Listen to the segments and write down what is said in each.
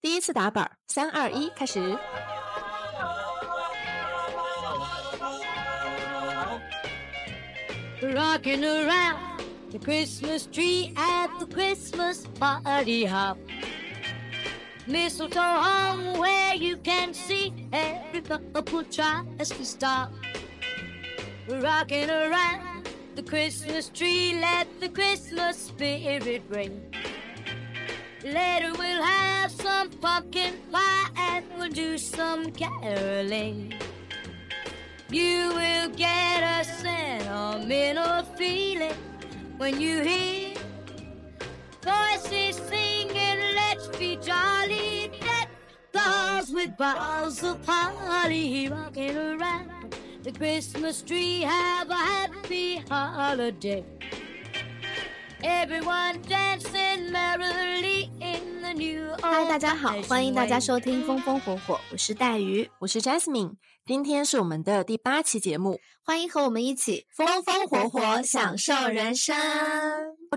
第一次打板，三二一，开始。Rocking around the Christmas tree at the Christmas party hop. Mistletoe hung where you can see every couple tries to stop. Rocking around the Christmas tree, let the Christmas spirit ring. Later we'll have some pumpkin pie and we'll do some caroling. You will get a sentimental feeling when you hear voices singing, let's be jolly. Deck dolls with balls of holly rocking around the Christmas tree. Have a happy holiday. Everyone dancing merrily in the new 嗨，大家好，欢迎大家收听《风风火火》，我是带鱼，我是 Jasmine，今天是我们的第八期节目，欢迎和我们一起风风火火享受人生。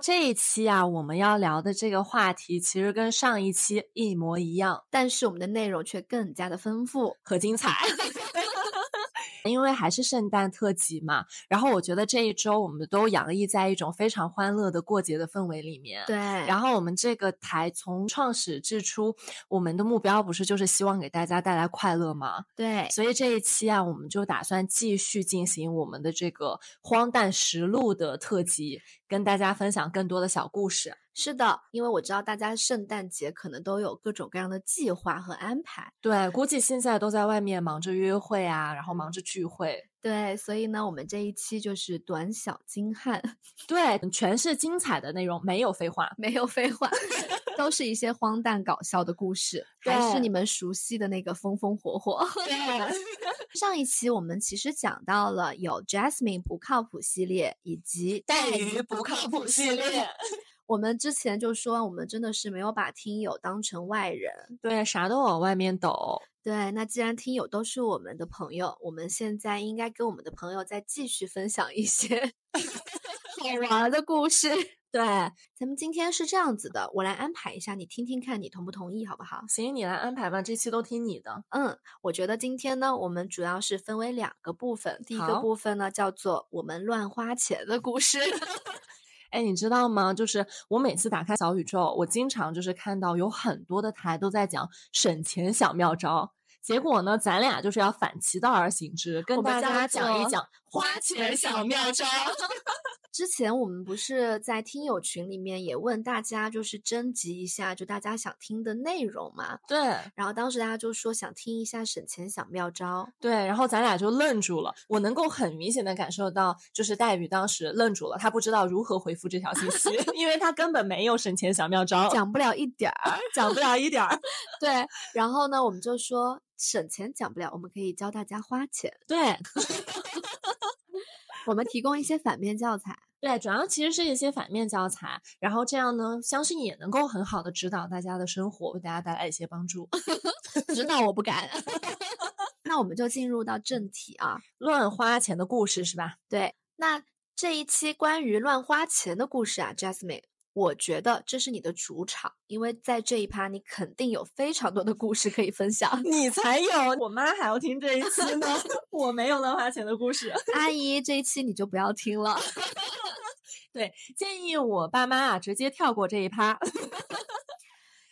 这一期啊，我们要聊的这个话题其实跟上一期一模一样，但是我们的内容却更加的丰富和精彩。因为还是圣诞特辑嘛，然后我觉得这一周我们都洋溢在一种非常欢乐的过节的氛围里面。对，然后我们这个台从创始之初，我们的目标不是就是希望给大家带来快乐吗？对，所以这一期啊，我们就打算继续进行我们的这个荒诞实录的特辑，跟大家分享更多的小故事。是的，因为我知道大家圣诞节可能都有各种各样的计划和安排。对，估计现在都在外面忙着约会啊，然后忙着聚会。对，所以呢，我们这一期就是短小精悍，对，全是精彩的内容，没有废话，没有废话，都是一些荒诞搞笑的故事，还是你们熟悉的那个风风火火。对，上一期我们其实讲到了有 Jasmine 不靠谱系列以及带鱼不靠谱系列。我们之前就说，我们真的是没有把听友当成外人，对，啥都往外面抖。对，那既然听友都是我们的朋友，我们现在应该跟我们的朋友再继续分享一些 好玩的故事。对，咱们今天是这样子的，我来安排一下，你听听看，你同不同意，好不好？行，你来安排吧，这期都听你的。嗯，我觉得今天呢，我们主要是分为两个部分，第一个部分呢叫做我们乱花钱的故事。哎，你知道吗？就是我每次打开小宇宙，我经常就是看到有很多的台都在讲省钱小妙招。结果呢，咱俩就是要反其道而行之，跟大家讲一讲花钱小妙招。之前我们不是在听友群里面也问大家，就是征集一下，就大家想听的内容嘛？对。然后当时大家就说想听一下省钱小妙招。对。然后咱俩就愣住了。我能够很明显的感受到，就是黛玉当时愣住了，她不知道如何回复这条信息，因为她根本没有省钱小妙招，讲不了一点儿，讲不了一点儿。对。然后呢，我们就说省钱讲不了，我们可以教大家花钱。对。我们提供一些反面教材，对，主要其实是一些反面教材，然后这样呢，相信也能够很好的指导大家的生活，为大家带来一些帮助。指导我不敢，那我们就进入到正题啊，乱花钱的故事是吧？对，那这一期关于乱花钱的故事啊，Jasmine。我觉得这是你的主场，因为在这一趴你肯定有非常多的故事可以分享。你才有，我妈还要听这一期呢。我没有乱花钱的故事，阿姨这一期你就不要听了。对，建议我爸妈啊直接跳过这一趴。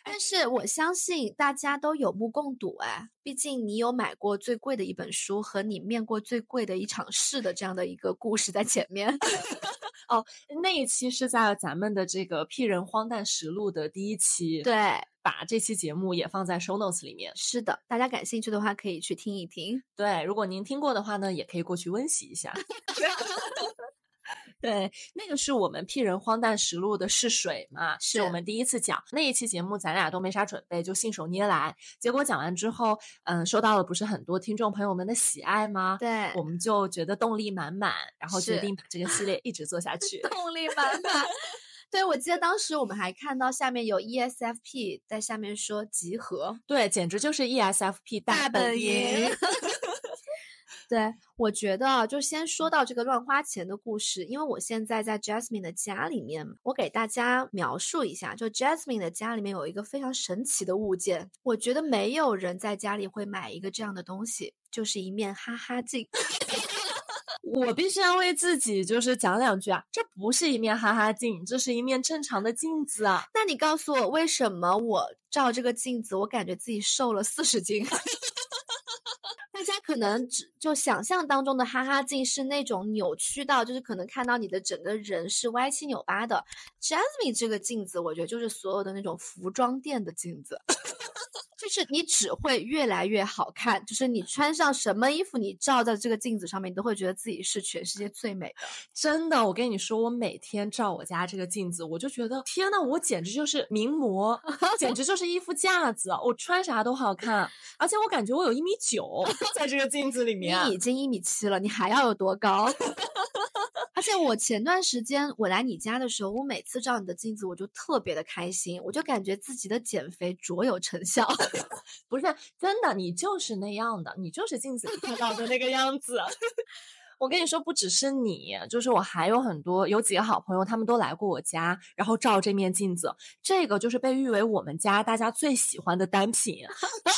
但是我相信大家都有目共睹哎，毕竟你有买过最贵的一本书和你面过最贵的一场试的这样的一个故事在前面。哦，那一期是在咱们的这个《屁人荒诞实录》的第一期，对，把这期节目也放在 show notes 里面。是的，大家感兴趣的话可以去听一听。对，如果您听过的话呢，也可以过去温习一下。对，那个是我们《屁人荒诞实录》的试水嘛，是我们第一次讲那一期节目，咱俩都没啥准备，就信手拈来。结果讲完之后，嗯，收到了不是很多听众朋友们的喜爱吗？对，我们就觉得动力满满，然后决定把这个系列一直做下 去。动力满满。对，我记得当时我们还看到下面有 ESFP 在下面说集合，对，简直就是 ESFP 大本营。对，我觉得就先说到这个乱花钱的故事，因为我现在在 Jasmine 的家里面，我给大家描述一下，就 Jasmine 的家里面有一个非常神奇的物件，我觉得没有人在家里会买一个这样的东西，就是一面哈哈镜。我必须要为自己就是讲两句啊，这不是一面哈哈镜，这是一面正常的镜子啊。那你告诉我，为什么我照这个镜子，我感觉自己瘦了四十斤？大家可能只就想象当中的哈哈镜是那种扭曲到，就是可能看到你的整个人是歪七扭八的。Jasmine 这个镜子，我觉得就是所有的那种服装店的镜子。就是你只会越来越好看，就是你穿上什么衣服，你照在这个镜子上面，你都会觉得自己是全世界最美的。真的，我跟你说，我每天照我家这个镜子，我就觉得天呐，我简直就是名模，简直就是衣服架子，我穿啥都好看。而且我感觉我有一米九，在这个镜子里面。你已经一米七了，你还要有多高？而且我前段时间我来你家的时候，我每次照你的镜子，我就特别的开心，我就感觉自己的减肥卓有成效。不是真的，你就是那样的，你就是镜子里看到的那个样子。我跟你说，不只是你，就是我还有很多有几个好朋友，他们都来过我家，然后照这面镜子，这个就是被誉为我们家大家最喜欢的单品，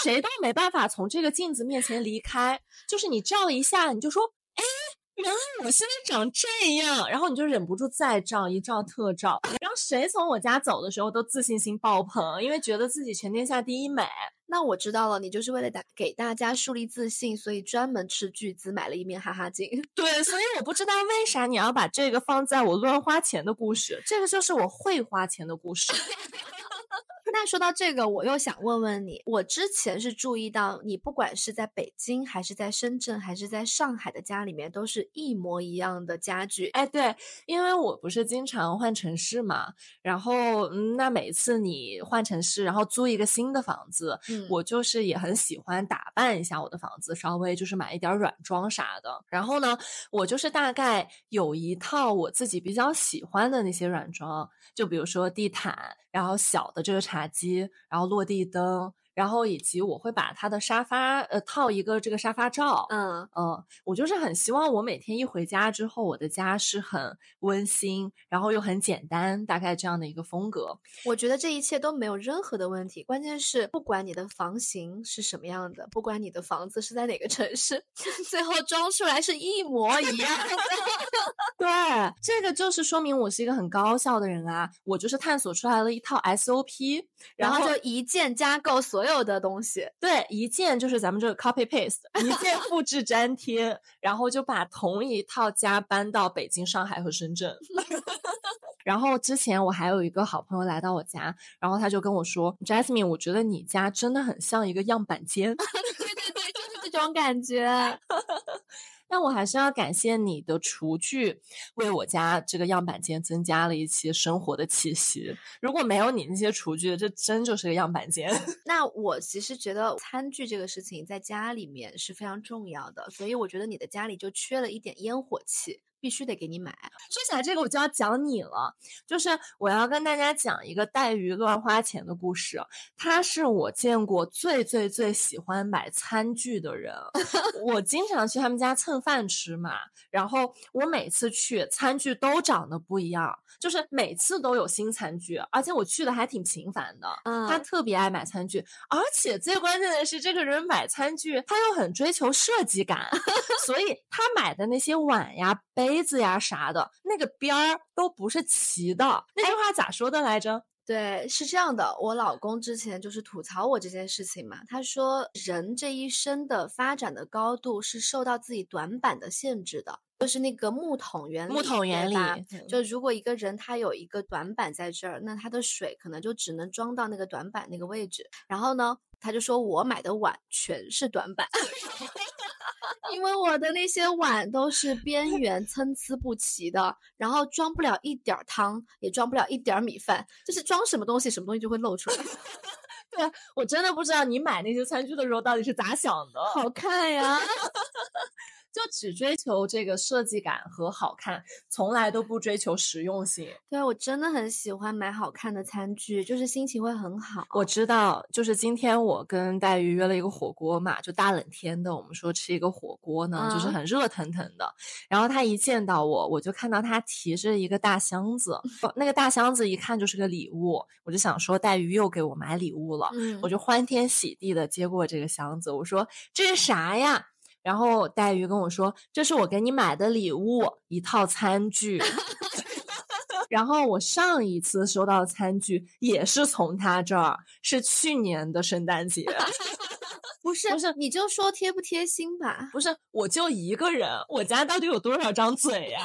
谁都没办法从这个镜子面前离开。就是你照一下，你就说，原来我现在长这样，然后你就忍不住再照一照特照，然后谁从我家走的时候都自信心爆棚，因为觉得自己全天下第一美。那我知道了，你就是为了打给大家树立自信，所以专门斥巨资买了一面哈哈镜。对，所以我不知道为啥你要把这个放在我乱花钱的故事，这个就是我会花钱的故事。那说到这个，我又想问问你，我之前是注意到你，不管是在北京，还是在深圳，还是在上海的家里面，都是一模一样的家具。哎，对，因为我不是经常换城市嘛，然后那每次你换城市，然后租一个新的房子，我就是也很喜欢打扮一下我的房子，稍微就是买一点软装啥的。然后呢，我就是大概有一套我自己比较喜欢的那些软装，就比如说地毯。然后小的这个茶几，然后落地灯。然后以及我会把他的沙发呃套一个这个沙发罩，嗯嗯，我就是很希望我每天一回家之后，我的家是很温馨，然后又很简单，大概这样的一个风格。我觉得这一切都没有任何的问题，关键是不管你的房型是什么样的，不管你的房子是在哪个城市，最后装出来是一模一样的。对，这个就是说明我是一个很高效的人啊，我就是探索出来了一套 SOP，然后就一键加购所。所有的东西，对，一键就是咱们这个 copy paste，一键复制粘贴，然后就把同一套家搬到北京、上海和深圳。然后之前我还有一个好朋友来到我家，然后他就跟我说：“Jasmine，我觉得你家真的很像一个样板间。”对对对，就是这种感觉。但我还是要感谢你的厨具，为我家这个样板间增加了一些生活的气息。如果没有你那些厨具，这真就是个样板间。那我其实觉得餐具这个事情在家里面是非常重要的，所以我觉得你的家里就缺了一点烟火气。必须得给你买。说起来这个，我就要讲你了，就是我要跟大家讲一个带鱼乱花钱的故事。他是我见过最最最喜欢买餐具的人。我经常去他们家蹭饭吃嘛，然后我每次去餐具都长得不一样，就是每次都有新餐具，而且我去的还挺频繁的。嗯，他特别爱买餐具，而且最关键的是，这个人买餐具他又很追求设计感，所以他买的那些碗呀杯。杯子呀啥的，那个边儿都不是齐的。那句话咋说的来着？对，是这样的。我老公之前就是吐槽我这件事情嘛。他说，人这一生的发展的高度是受到自己短板的限制的，就是那个木桶原理。木桶原理，就如果一个人他有一个短板在这儿，那他的水可能就只能装到那个短板那个位置。然后呢，他就说我买的碗全是短板。因为我的那些碗都是边缘参差不齐的，然后装不了一点儿汤，也装不了一点儿米饭，就是装什么东西，什么东西就会露出来。对我真的不知道你买那些餐具的时候到底是咋想的，好看呀。就只追求这个设计感和好看，从来都不追求实用性。对我真的很喜欢买好看的餐具，就是心情会很好。我知道，就是今天我跟黛玉约了一个火锅嘛，就大冷天的，我们说吃一个火锅呢，就是嗯很热腾腾的。然后他一见到我，我就看到他提着一个大箱子，那个大箱子一看就是个礼物，我就想说黛玉又给我买礼物了。嗯我就欢天喜地的接过这个箱子，我说这是啥呀？然后黛玉跟我说：“这是我给你买的礼物，一套餐具。”然后我上一次收到的餐具也是从他这儿，是去年的圣诞节。不是不是你就说贴不贴心吧。不是，我就一个人，我家到底有多少张嘴呀、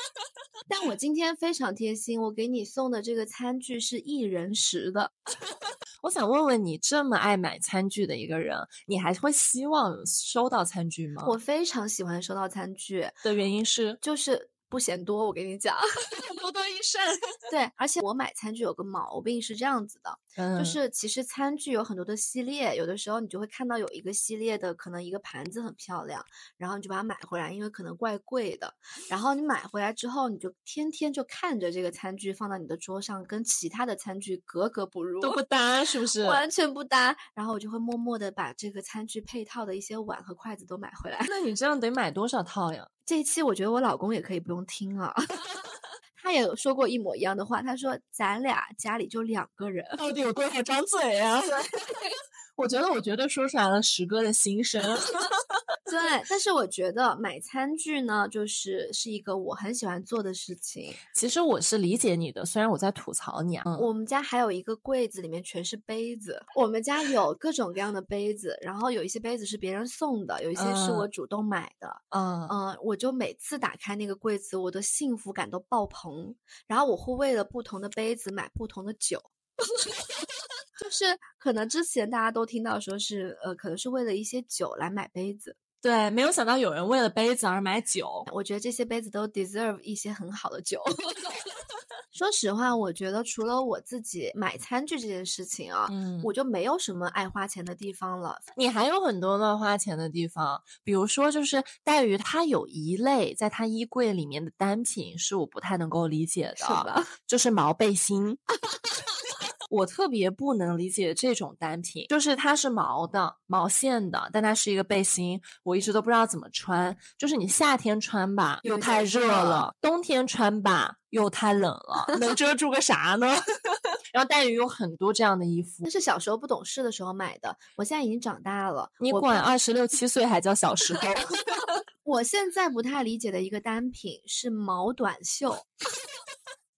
但我今天非常贴心，我给你送的这个餐具是一人食的。我想问问你，这么爱买餐具的一个人，你还会希望收到餐具吗？我非常喜欢收到餐具，的原因是就是不嫌多。我跟你讲，多多益善。对，而且我买餐具有个毛病是这样子的，嗯，就是其实餐具有很多的系列，有的时候你就会看到有一个系列的，可能一个盘子很漂亮，然后你就把它买回来，因为可能怪贵的。然后你买回来之后，你就天天就看着这个餐具放到你的桌上，跟其他的餐具格格不入，都不 搭，是不是？完全不搭。然后我就会默默的把这个餐具配套的一些碗和筷子都买回来。那你这样得买多少套呀？这一期我觉得我老公也可以不用听了。他也有说过一模一样的话，他说咱俩家里就两个人，到底有多少张嘴呀、我觉得我觉得说出来了石哥的心声。对，但是我觉得买餐具呢，就是是一个我很喜欢做的事情。其实我是理解你的，虽然我在吐槽你啊。嗯，我们家还有一个柜子，里面全是杯子。我们家有各种各样的杯子，然后有一些杯子是别人送的，有一些是我嗯主动买的。嗯嗯，我就每次打开那个柜子，我的幸福感都爆棚。然后我会为了不同的杯子买不同的酒，就是可能之前大家都听到说是呃，可能是为了一些酒来买杯子。对，没有想到有人为了杯子而买酒。我觉得这些杯子都 deserve 一些很好的酒。说实话，我觉得除了我自己买餐具这件事情啊，嗯，我就没有什么爱花钱的地方了。你还有很多乱花钱的地方，比如说就是黛鱼，它有一类在它衣柜里面的单品是我不太能够理解的，是吧？就是毛背心。我特别不能理解这种单品，就是它是毛的、毛线的，但它是一个背心，我一直都不知道怎么穿。就是你夏天穿吧，又太热热了；冬天穿吧，又太冷了，能遮住个啥呢？然后黛玉有很多这样的衣服那，是小时候不懂事的时候买的，我现在已经长大了。你管二十六七岁还叫小时候？我现在不太理解的一个单品是毛短袖，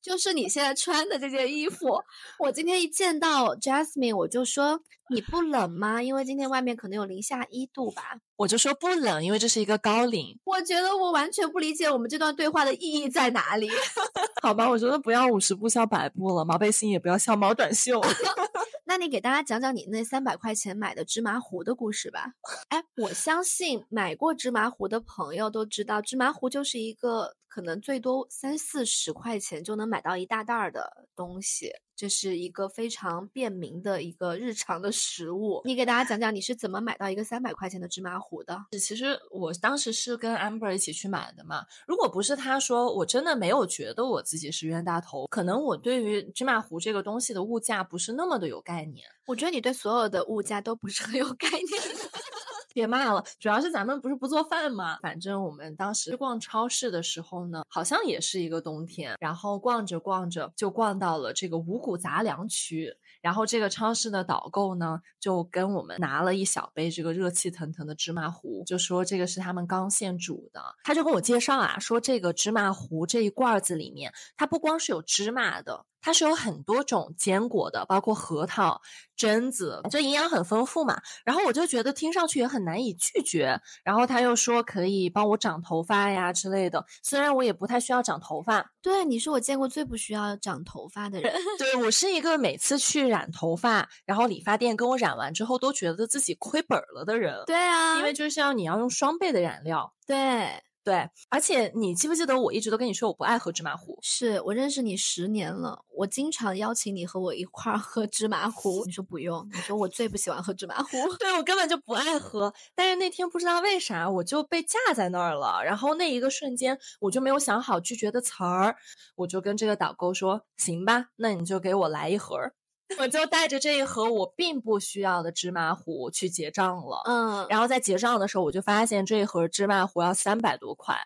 就是你现在穿的这件衣服。我今天一见到 Jasmine，我就说你不冷吗？因为今天外面可能有零下一度吧。我就说不冷，因为这是一个高领，我觉得我完全不理解我们这段对话的意义在哪里。好吧？我觉得不要五十步笑百步了，毛背心也不要笑毛短袖。那你给大家讲讲你那三百块钱买的芝麻糊的故事吧。哎，我相信买过芝麻糊的朋友都知道，芝麻糊就是一个可能最多三四十块钱就能买到一大袋儿的东西，这是一个非常便民的一个日常的食物。你给大家讲讲你是怎么买到一个三百块钱的芝麻糊的？其实我当时是跟 Amber 一起去买的嘛。如果不是他说，我真的没有觉得我自己是冤大头。可能我对于芝麻糊这个东西的物价不是那么的有概念。我觉得你对所有的物价都不是很有概念。别骂了，主要是咱们不是不做饭吗。反正我们当时逛超市的时候呢，好像也是一个冬天，然后逛着逛着就逛到了这个五谷杂粮区。然后这个超市的导购呢，就跟我们拿了一小杯这个热气腾腾的芝麻糊，就说这个是他们刚现煮的。他就跟我介绍啊，说这个芝麻糊这一罐子里面，它不光是有芝麻的。它是有很多种坚果的，包括核桃、榛子，就营养很丰富嘛。然后我就觉得听上去也很难以拒绝。然后他又说可以帮我长头发呀之类的，虽然我也不太需要长头发。对，你是我见过最不需要长头发的人。对我是一个每次去染头发，然后理发店跟我染完之后都觉得自己亏本了的人。对啊，因为就是要你要用双倍的染料。对。对，而且你记不记得我一直都跟你说我不爱喝芝麻糊？是我认识你十年了，我经常邀请你和我一块儿喝芝麻糊，你说不用，你说我最不喜欢喝芝麻糊。对我根本就不爱喝，但是那天不知道为啥我就被架在那儿了，然后那一个瞬间我就没有想好拒绝的词儿，我就跟这个导购说：“行吧，那你就给我来一盒儿。”我就带着这一盒我并不需要的芝麻糊去结账了。嗯，然后在结账的时候，我就发现这一盒芝麻糊要三百多块。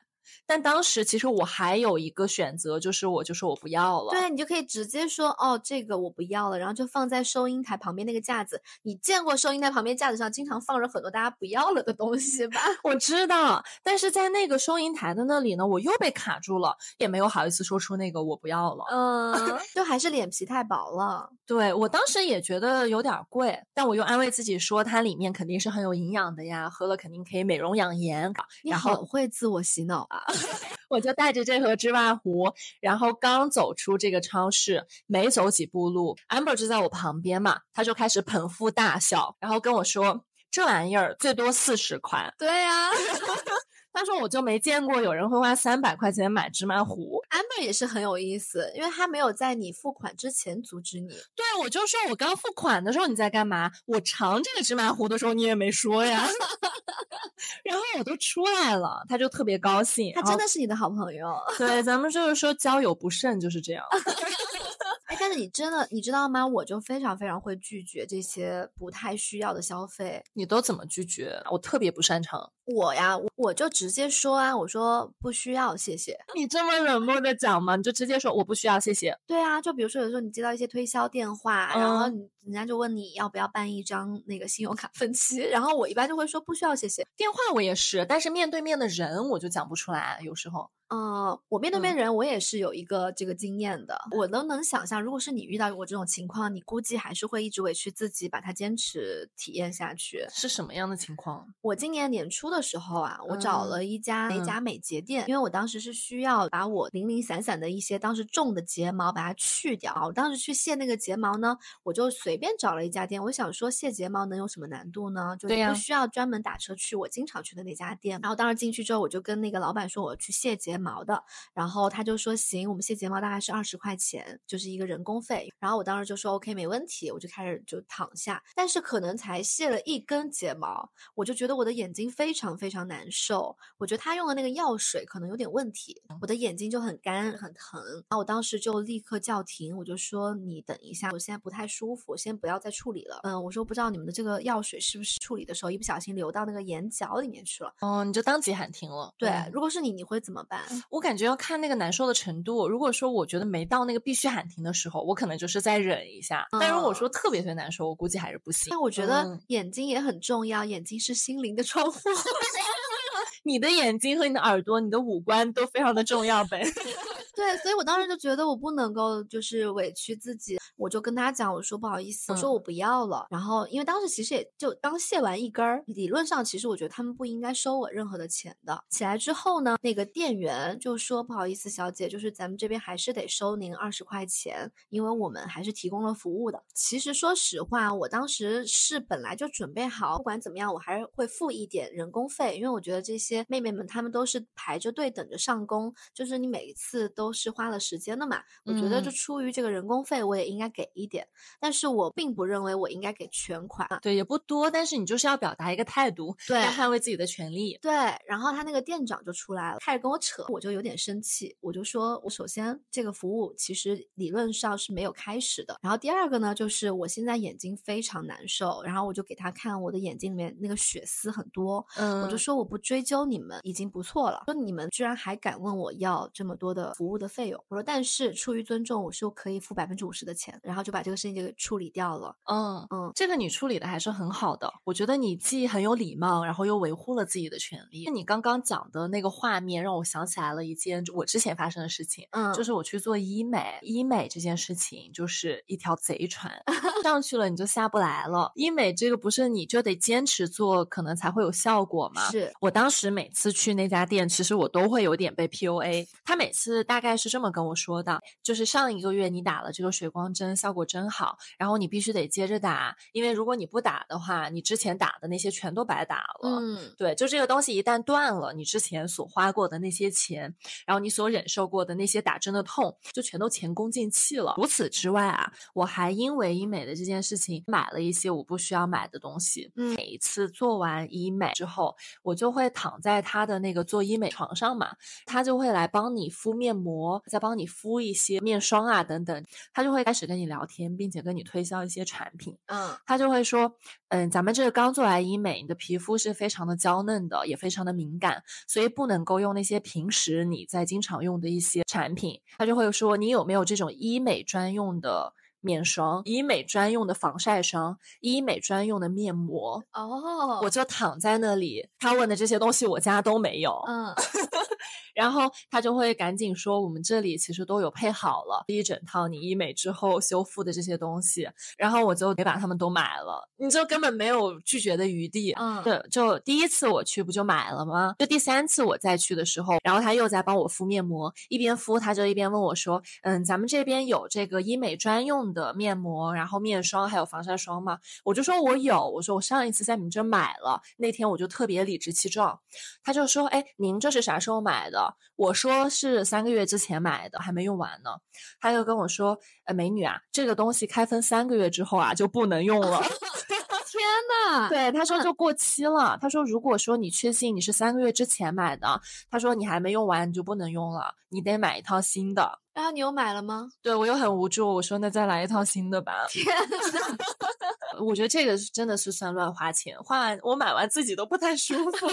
但当时其实我还有一个选择，就是我就说我不要了。对你就可以直接说哦，这个我不要了，然后就放在收银台旁边那个架子。你见过收银台旁边架子上经常放着很多大家不要了的东西吧？我知道，但是在那个收银台的那里呢，我又被卡住了，也没有好意思说出那个我不要了。嗯，就还是脸皮太薄了。对我当时也觉得有点贵，但我又安慰自己说它里面肯定是很有营养的呀，喝了肯定可以美容养颜。你然后很会自我洗脑啊！我就带着这盒芝麻糊，然后刚走出这个超市，没走几步路，amber 就在我旁边嘛，他就开始捧腹大笑，然后跟我说：“这玩意儿最多四十块。对呀、”他说：“我就没见过有人会花三百块钱买芝麻糊。Amber 也是很有意思，因为他没有在你付款之前阻止你。对，我就说我刚付款的时候你在干嘛？我尝这个芝麻糊的时候你也没说呀。然后我都出来了，他就特别高兴。他真的是你的好朋友。对，咱们就是说交友不慎就是这样。哎，但是你真的你知道吗？我就非常非常会拒绝这些不太需要的消费。你都怎么拒绝？我特别不擅长。我呀，我我就直接说啊，我说不需要，谢谢。你这么冷漠的讲吗？你就直接说我不需要，谢谢。对啊，就比如说有时候你接到一些推销电话，然后嗯你人家就问你要不要办一张那个信用卡分期，然后我一般就会说不需要，谢谢。电话我也是，但是面对面的人我就讲不出来，有时候。嗯，我面对面嗯人我也是有一个这个经验的，我都能想象，如果是你遇到我这种情况，你估计还是会一直委屈自己，把它坚持体验下去。是什么样的情况？我今年年初的时候啊，我找嗯了一家、美甲美睫店，因为我当时是需要把我零零散散的一些当时种的睫毛把它去掉。我当时去卸那个睫毛呢，我就随便找了一家店，我想说卸睫毛能有什么难度呢？就不需要专门打车去我经常去的那家店。然后当时进去之后，我就跟那个老板说我去卸睫毛的，然后他就说行，我们卸睫毛大概是二十块钱，就是一个人工费。然后我当时就说 OK 没问题，我就开始就躺下，但是可能才卸了一根睫毛，我就觉得我的眼睛非常非常难受。我觉得他用的那个药水可能有点问题，我的眼睛就很干很疼。然后我当时就立刻叫停，我就说你等一下，我现在不太舒服，先不要再处理了。嗯，我说不知道你们的这个药水是不是处理的时候一不小心流到那个眼角里面去了。哦，你就当即喊停了。对，嗯如果是你，你会怎么办？我感觉要看那个难受的程度。如果说我觉得没到那个必须喊停的时候，我可能就是再忍一下。但如果说特别特别难受，我估计还是不行。但我觉得嗯眼睛也很重要，眼睛是心灵的窗户。你的眼睛和你的耳朵、你的五官都非常的重要呗。对，所以我当时就觉得我不能够就是委屈自己，我就跟他讲，我说不好意思，我说嗯我不要了。然后因为当时其实也就刚卸完一根儿，理论上其实我觉得他们不应该收我任何的钱的。起来之后呢，那个店员就说不好意思，小姐，就是咱们这边还是得收您二十块钱，因为我们还是提供了服务的。其实说实话，我当时是本来就准备好，不管怎么样，我还是会付一点人工费，因为我觉得这些妹妹们她们都是排着队等着上工，就是你每一次都是花了时间的嘛。我觉得就嗯出于这个人工费，我也应该给一点，但是我并不认为我应该给全款。对，也不多，但是你就是要表达一个态度，对要捍卫自己的权利。对，然后他那个店长就出来了，开始跟我扯，我就有点生气，我就说，我首先这个服务其实理论上是没有开始的，然后第二个呢，就是我现在眼睛非常难受，然后我就给他看我的眼睛里面那个血丝很多，嗯，我就说我不追究你们已经不错了，说你们居然还敢问我要这么多的服务的费用，我说但是出于尊重，我是可以付百分之五十的钱，然后就把这个事情就给处理掉了，嗯嗯这个你处理的还是很好的。我觉得你既很有礼貌，然后又维护了自己的权利。那你刚刚讲的那个画面让我想起来了一件我之前发生的事情，嗯，就是我去做医美，医美这件事情就是一条贼船，上去了你就下不来了。医美这个不是你就得坚持做，可能才会有效果吗？是我当时每次去那家店，其实我都会有点被 PUA。他每次大概是这么跟我说的：，就是上一个月你打了这个水光针针效果真好，然后你必须得接着打，因为如果你不打的话，你之前打的那些全都白打了。嗯，对，就这个东西一旦断了，你之前所花过的那些钱，然后你所忍受过的那些打针的痛，就全都前功尽弃了。除此之外啊，我还因为医美的这件事情买了一些我不需要买的东西。嗯每一次做完医美之后，我就会躺在他的那个做医美床上嘛，他就会来帮你敷面膜，再帮你敷一些面霜啊等等，他就会开始跟你聊天，并且跟你推销一些产品。嗯他就会说，嗯，咱们这个刚做完医美，你的皮肤是非常的娇嫩的，也非常的敏感，所以不能够用那些平时你在经常用的一些产品。他就会说，你有没有这种医美专用的面霜、医美专用的防晒霜、医美专用的面膜？哦，我就躺在那里，他问的这些东西我家都没有。嗯 然后他就会赶紧说，我们这里其实都有配好了一整套你医美之后修复的这些东西，然后我就得把它们都买了，你就根本没有拒绝的余地。嗯对，就第一次我去不就买了吗？就第三次我再去的时候，然后他又在帮我敷面膜，一边敷他就一边问我说，嗯，咱们这边有这个医美专用的面膜，然后面霜还有防晒霜吗？我就说我有，我说我上一次在你们这买了，那天我就特别理直气壮，他就说，哎，您这是啥时候买的？我说是三个月之前买的，还没用完呢。他又跟我说，呃，美女啊，这个东西开封三个月之后啊就不能用了。天呐，对，他说嗯就过期了。他说，如果说你确信你是三个月之前买的，他说你还没用完，你就不能用了，你得买一套新的。然后你又买了吗？对我又很无助，我说那再来一套新的吧。天呐，我觉得这个是真的是算乱花钱，花完我买完自己都不太舒服。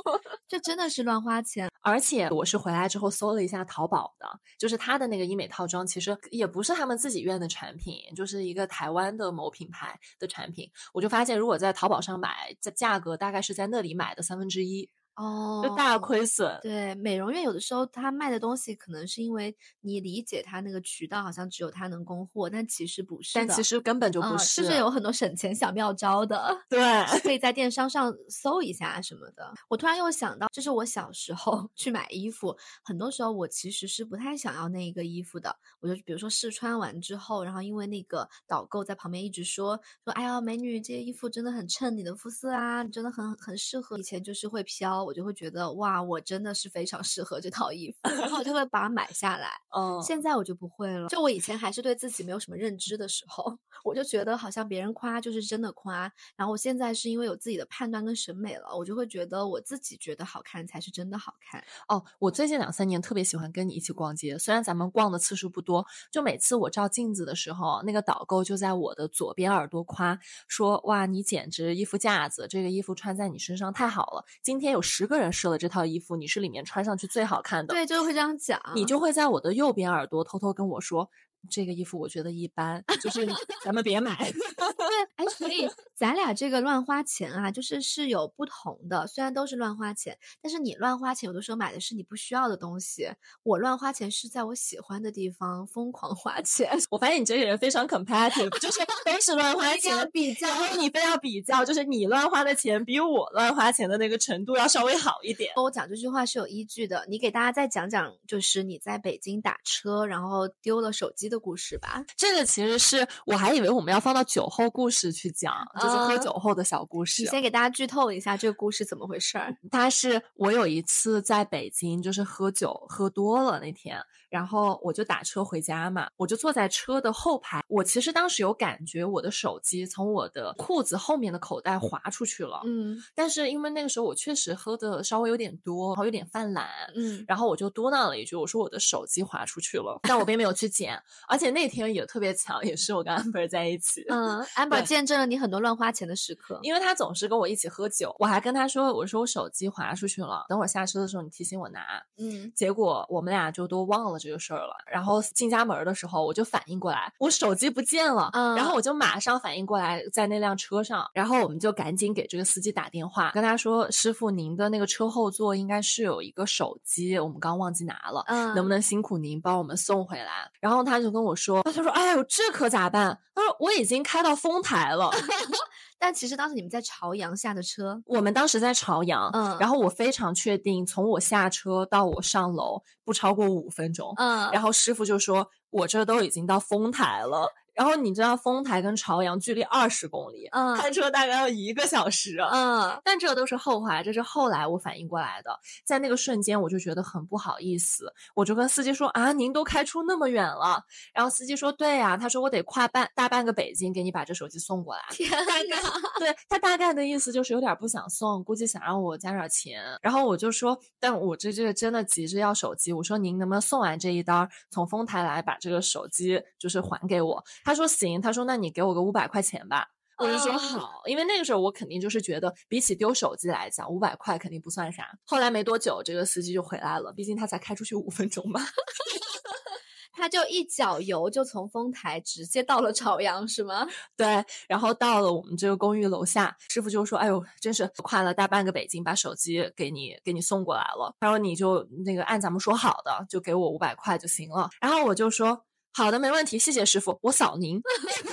这真的是乱花钱。而且我是回来之后搜了一下淘宝的，就是它的那个医美套装，其实也不是他们自己院的产品，就是一个台湾的某品牌的产品。我就发现，如果在淘宝上买，价价格大概是在那里买的三分之一，哦，就大亏损。对，美容院有的时候他卖的东西，可能是因为你理解他那个渠道好像只有他能供货，但其实不是的。但其实根本就不嗯是，是有很多省钱小妙招的。对，可以在电商上搜一下什么的。我突然又想到，就是我小时候去买衣服，很多时候我其实是不太想要那一个衣服的。我就比如说试穿完之后，然后因为那个导购在旁边一直说说，哎呀，美女，这件衣服真的很衬你的肤色啊，你真的很很适合。以前就是会飘，我就会觉得哇，我真的是非常适合这套衣服，然后我就会把它买下来。嗯，现在我就不会了。就我以前还是对自己没有什么认知的时候，我就觉得好像别人夸就是真的夸。然后我现在是因为有自己的判断跟审美了，我就会觉得我自己觉得好看才是真的好看。哦，我最近两三年特别喜欢跟你一起逛街，虽然咱们逛的次数不多，就每次我照镜子的时候，那个导购就在我的左边耳朵夸说：“哇，你简直衣服架子，这个衣服穿在你身上太好了。今天有十个人试了这套衣服，你是里面穿上去最好看的。”对，就是会这样讲。你就会在我的右边耳朵偷偷跟我说。这个衣服我觉得一般，就是 咱们别买。对，哎，所以咱俩这个乱花钱啊，就是是有不同的。虽然都是乱花钱，但是你乱花钱有的时候买的是你不需要的东西，我乱花钱是在我喜欢的地方疯狂花钱。我发现你这个人非常 competitive，就是 都是乱花钱，比较然后你非要比较，就是你乱花的钱比我乱花钱的那个程度要稍微好一点。我讲这句话是有依据的，你给大家再讲讲，就是你在北京打车，然后丢了手机的故事吧。这个其实是我还以为我们要放到酒后故事去讲，就是喝啊酒后的小故事。你先给大家剧透一下这个故事怎么回事儿。他是我有一次在北京，就是喝酒喝多了那天，然后我就打车回家嘛，我就坐在车的后排。我其实当时有感觉我的手机从我的裤子后面的口袋滑出去了，嗯但是因为那个时候我确实喝的稍微有点多，然后有点犯懒，嗯，然后我就嘟囔了一句，我说我的手机滑出去了，但我并没有去捡，而且那天也特别巧，也是我跟 amber 在一起，嗯，amber 见证了你很多乱花钱的时刻。因为他总是跟我一起喝酒，我还跟他说，我说我手机滑出去了，等会儿下车的时候你提醒我拿。嗯，结果我们俩就都忘了这个事儿了。然后进家门的时候，我就反应过来，我手机不见了。嗯然后我就马上反应过来，在那辆车上，然后我们就赶紧给这个司机打电话，跟他说：“师傅，您的那个车后座应该是有一个手机，我们刚忘记拿了，嗯能不能辛苦您帮我们送回来？”然后他就跟我说：“他说，哎呦，这可咋办？他说我已经开到丰台了。”但其实当时你们在朝阳下的车。我们当时在朝阳，嗯然后我非常确定，从我下车到我上楼不超过五分钟。嗯，然后师傅就说：“我这都已经到丰台了，然后你知道丰台跟朝阳距离二十公里，嗯开车大概要一个小时。嗯，但这都是后话，这是后来我反应过来的。在那个瞬间，我就觉得很不好意思，我就跟司机说啊，您都开出那么远了。然后司机说，对呀、他说我得跨半大半个北京给你把这手机送过来。天呐，对他大概的意思就是有点不想送，估计想让我加点钱。然后我就说，但我这这个真的急着要手机，我说您能不能送完这一单儿，从丰台来把这个手机就是还给我？他说行，他说那你给我个五百块钱吧。我就说哦好，因为那个时候我肯定就是觉得，比起丢手机来讲，五百块肯定不算啥。后来没多久，这个司机就回来了，毕竟他才开出去五分钟嘛。他就一脚油就从丰台直接到了朝阳，是吗？对，然后到了我们这个公寓楼下，师傅就说：“哎呦，真是跨了大半个北京，把手机给你给你送过来了。”他说：“你就那个按咱们说好的，就给我五百块就行了。”然后我就说：“好的，没问题，谢谢师傅，我扫您。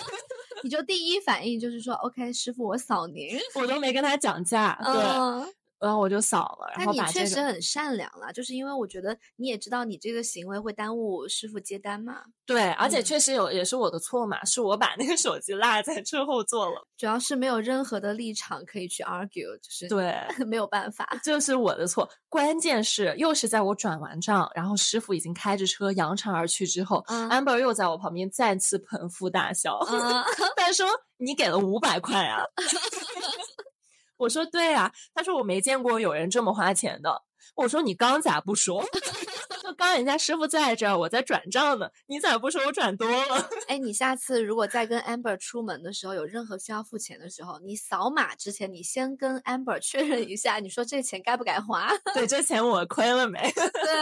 你就第一反应就是说，OK，师傅，我扫您。”我都没跟他讲价，对，嗯，然后我就扫了，然但你后把这个确实很善良啦，就是因为我觉得你也知道你这个行为会耽误师傅接单嘛，对，而且嗯确实有也是我的错嘛，是我把那个手机落在车后座了，主要是没有任何的立场可以去 argue，就是对。没有办法。就是我的错，关键是又是在我转完账，然后师傅已经开着车扬长而去之后、嗯 a m b e r 又在我旁边再次捧腹大笑，嗯 他说：“你给了五百块啊？” 我说：“对啊。”他说：“我没见过有人这么花钱的。”我说：“你刚咋不说？就刚人家师傅在这儿，我在转账呢，你咋不说我转多了？” 哎，你下次如果再跟 Amber 出门的时候有任何需要付钱的时候，你扫码之前，你先跟 Amber 确认一下，你说这钱该不该花？对，这钱我亏了没？对，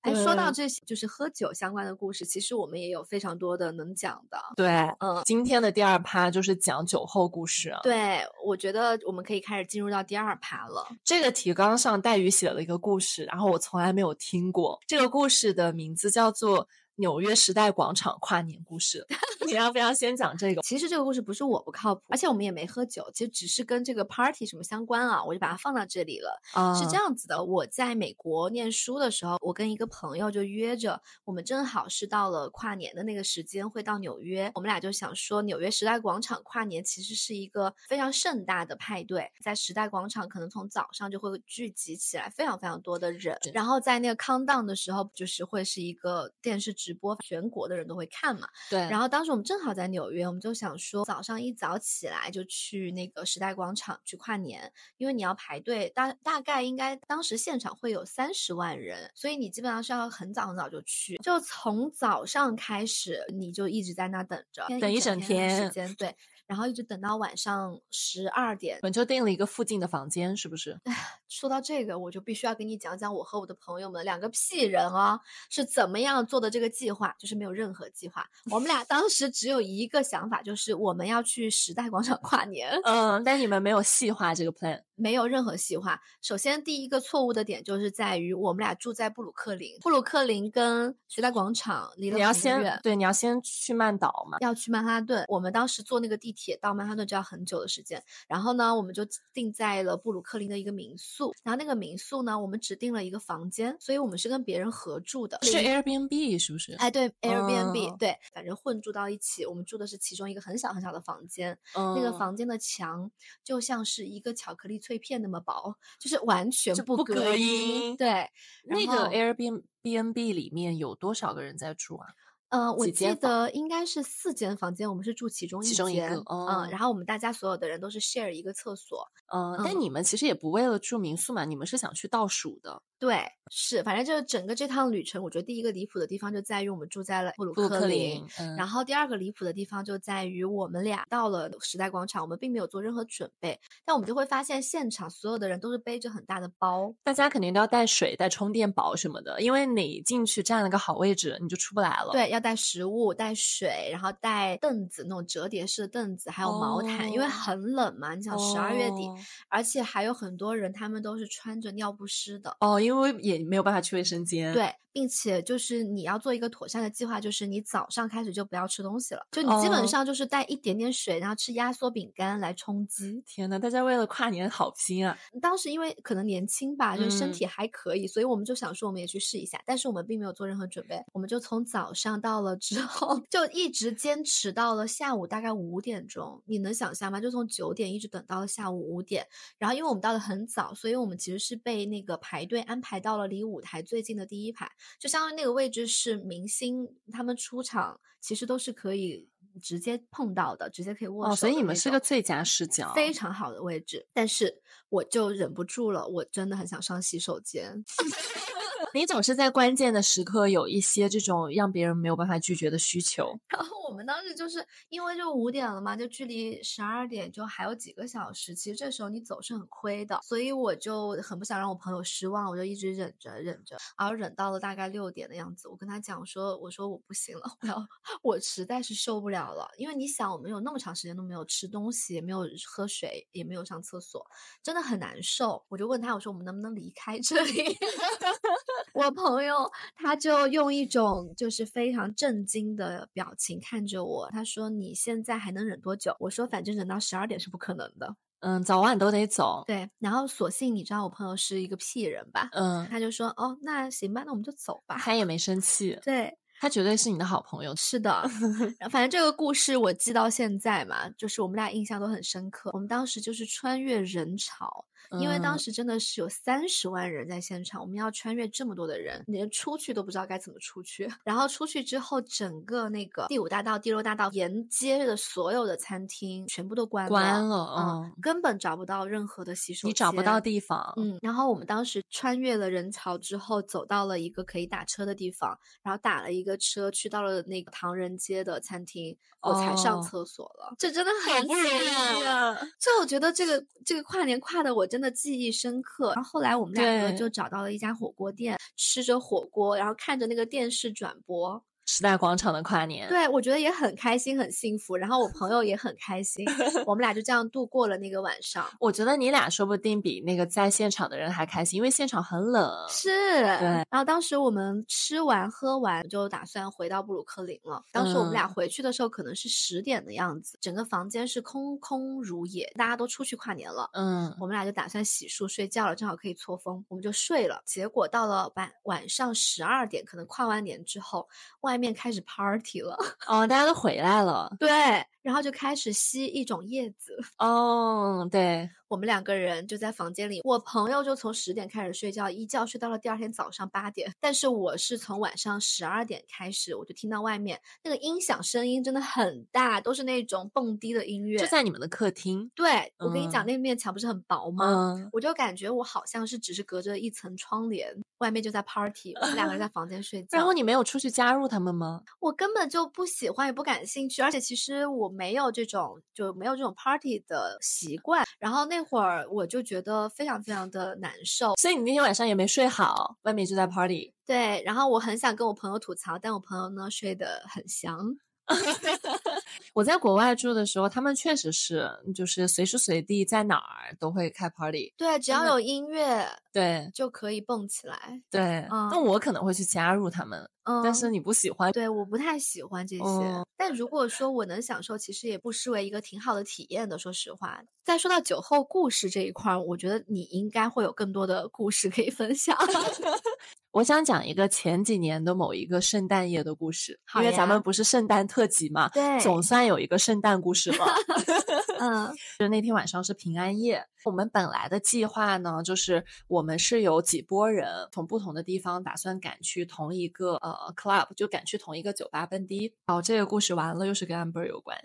哎，说到这些就是喝酒相关的故事，其实我们也有非常多的能讲的。对，嗯，今天的第二趴就是讲酒后故事啊。对，我觉得我们可以开始进入到第二趴了。这个提纲上黛玉写了一个故事，然后我从来没有听过。这这个故事的名字叫做《纽约时代广场跨年故事》。你要不要先讲这个？其实这个故事不是我不靠谱，而且我们也没喝酒，其实只是跟这个 party 什么相关啊，我就把它放到这里了。啊是这样子的，我在美国念书的时候，我跟一个朋友就约着，我们正好是到了跨年的那个时间，会到纽约。我们俩就想说，纽约时代广场跨年其实是一个非常盛大的派对，在时代广场可能从早上就会聚集起来非常非常多的人，然后在那个 countdown 的时候，就是会是一个电视直播，全国的人都会看嘛。对，然。后当时我们正好在纽约，我们就想说早上一早起来就去那个时代广场去跨年，因为你要排队，大大概应该当时现场会有三十万人，所以你基本上是要很早很早就去，就从早上开始你就一直在那等着，等一整天时间，对，然后一直等到晚上十二点。我们就订了一个附近的房间，是不是？说到这个，我就必须要跟你讲讲我和我的朋友们两个屁人啊是怎么样做的这个计划，就是没有任何计划。我们俩当时只有一个想法，就是我们要去时代广场跨年，嗯，但你们没有细化这个 plan。没有任何细化。首先，第一个错误的点就是在于我们俩住在布鲁克林，布鲁克林跟时代广场离了你要很远先。对，你要先去曼岛嘛。要去曼哈顿，我们当时坐那个地铁到曼哈顿就要很久的时间。然后呢，我们就定在了布鲁克林的一个民宿。然后那个民宿呢，我们只订了一个房间，所以我们是跟别人合住的。是 Airbnb 是不是？哎，对，Airbnb，、哦对，反正混住到一起。我们住的是其中一个很小很小的房间，嗯，那个房间的墙就像是一个巧克力脆片那么薄，就是完全不就不隔音。对，那个 Airbnb 里面有多少个人在住啊？呃，我记得应该是四间房间，我们是住其中一其中一间，个哦嗯，然后我们大家所有的人都是 share 一个厕所，嗯，但嗯你们其实也不为了住民宿嘛，你们是想去倒数的。对，是，反正就是整个这趟旅程，我觉得第一个离谱的地方就在于我们住在了布鲁克林然后第二个离谱的地方就在于我们俩到了时代广场，我们并没有做任何准备，但我们就会发现现场所有的人都是背着很大的包，大家肯定都要带水、带充电宝什么的，因为你进去占了个好位置，你就出不来了。，对，要带食物、带水，然后带凳子，那种折叠式的凳子，还有毛毯，因为哦很冷嘛，你想十二月底，哦而且还有很多人他们都是穿着尿不湿的。哦，因为也没有办法去卫生间。，对，并且就是你要做一个妥善的计划，就是你早上开始就不要吃东西了，就你基本哦上就是带一点点水，然后吃压缩饼干来充饥。天呐，大家为了跨年好拼啊！当时因为可能年轻吧，就是身嗯体还可以，所以我们就想说我们也去试一下，但是我们并没有做任何准备，我们就从早上到了之后，就一直坚持到了下午大概五点钟，你能想象吗？就从九点一直等到了下午五点，然后因为我们到的很早，所以我们其实是被那个排队安排到了离舞台最近的第一排，就相当于那个位置是明星他们出场，其实都是可以直接碰到的，直接可以握手哦，所以你们是个最佳视角，非常好的位置，但是我就忍不住了，我真的很想上洗手间。你总是在关键的时刻有一些这种让别人没有办法拒绝的需求。然后我们当时就是因为就五点了嘛，就距离十二点就还有几个小时，其实这时候你走是很亏的，所以我就很不想让我朋友失望，我就一直忍着忍着，然后忍到了大概六点的样子，我跟他讲说，我说我不行了，我要我实在是受不了了，因为你想我们有那么长时间都没有吃东西，也没有喝水，也没有上厕所，真的很难受。我就问他，我说我们能不能离开这里？我朋友他就用一种就是非常震惊的表情看着我，他说：“你现在还能忍多久？”我说：“反正忍到十二点是不可能的。嗯，早晚都得走”。对，然后索性你知道我朋友是一个屁人吧？嗯，他就说：“哦，那行吧，那我们就走吧。他也没生气”，对，他绝对是你的好朋友。是的，反正这个故事我记到现在嘛，就是我们俩印象都很深刻。我们当时就是穿越人潮，因为当嗯时真的是有三十万人在现场，我们要穿越这么多的人，连出去都不知道该怎么出去。然后出去之后，整个那个第五大道、第六大道沿街的所有的餐厅全部都关了，关了嗯，嗯根本找不到任何的洗手间，你找不到地方。嗯，然后我们当时穿越了人潮之后，走到了一个可以打车的地方，然后打了一个车去到了那个唐人街的餐厅，我才上哦厕所了。这真的很不容奇易啊！就我觉得这个这个跨年跨的我真的记忆深刻。然后后来我们两个就找到了一家火锅店，吃着火锅，然后看着那个电视转播，时代广场的跨年，对我觉得也很开心，很幸福。然后我朋友也很开心，我们俩就这样度过了那个晚上。我觉得你俩说不定比那个在现场的人还开心，因为现场很冷。是，对然后当时我们吃完喝完，就打算回到布鲁克林了。当时我们俩嗯回去的时候，可能是十点的样子，整个房间是空空如也，大家都出去跨年了。嗯，我们俩就打算洗漱睡觉了，正好可以错峰，我们就睡了。结果到了晚晚上十二点，可能跨完年之后，外面开始 party 了，哦，大家都回来了。对，然后就开始吸一种叶子。哦，对，我们两个人就在房间里，我朋友就从十点开始睡觉，一觉睡到了第二天早上八点。但是我是从晚上十二点开始，我就听到外面那个音响声音真的很大，都是那种蹦迪的音乐。就在你们的客厅。对我跟你讲，嗯那面墙不是很薄吗？嗯，我就感觉我好像是只是隔着一层窗帘，外面就在 party，我们两个人在房间睡 觉。然后你没有出去加入他们吗？我根本就不喜欢，也不感兴趣，而且其实我没有这种就没有这种 party 的习惯。然后那会儿我就觉得非常非常的难受，所以你那天晚上也没睡好，外面就在 party。对。然后我很想跟我朋友吐槽，但我朋友呢睡得很香。我在国外住的时候，他们确实是就是随时随地在哪儿都会开 party。对，只要有音乐对就可以蹦起来。对，嗯我可能会去加入他们，嗯，但是你不喜欢。对，我不太喜欢这些。嗯但如果说我能享受，其实也不失为一个挺好的体验的。说实话，再说到酒后故事这一块儿，我觉得你应该会有更多的故事可以分享。我想讲一个前几年的某一个圣诞夜的故事，因为咱们不是圣诞特辑嘛，对总算有一个圣诞故事了。嗯 就那天晚上是平安夜，我们本来的计划呢，就是我我们是有几波人从不同的地方打算赶去同一个呃 club，就赶去同一个酒吧蹦迪。哦，这个故事完了，又是跟 Amber 有关。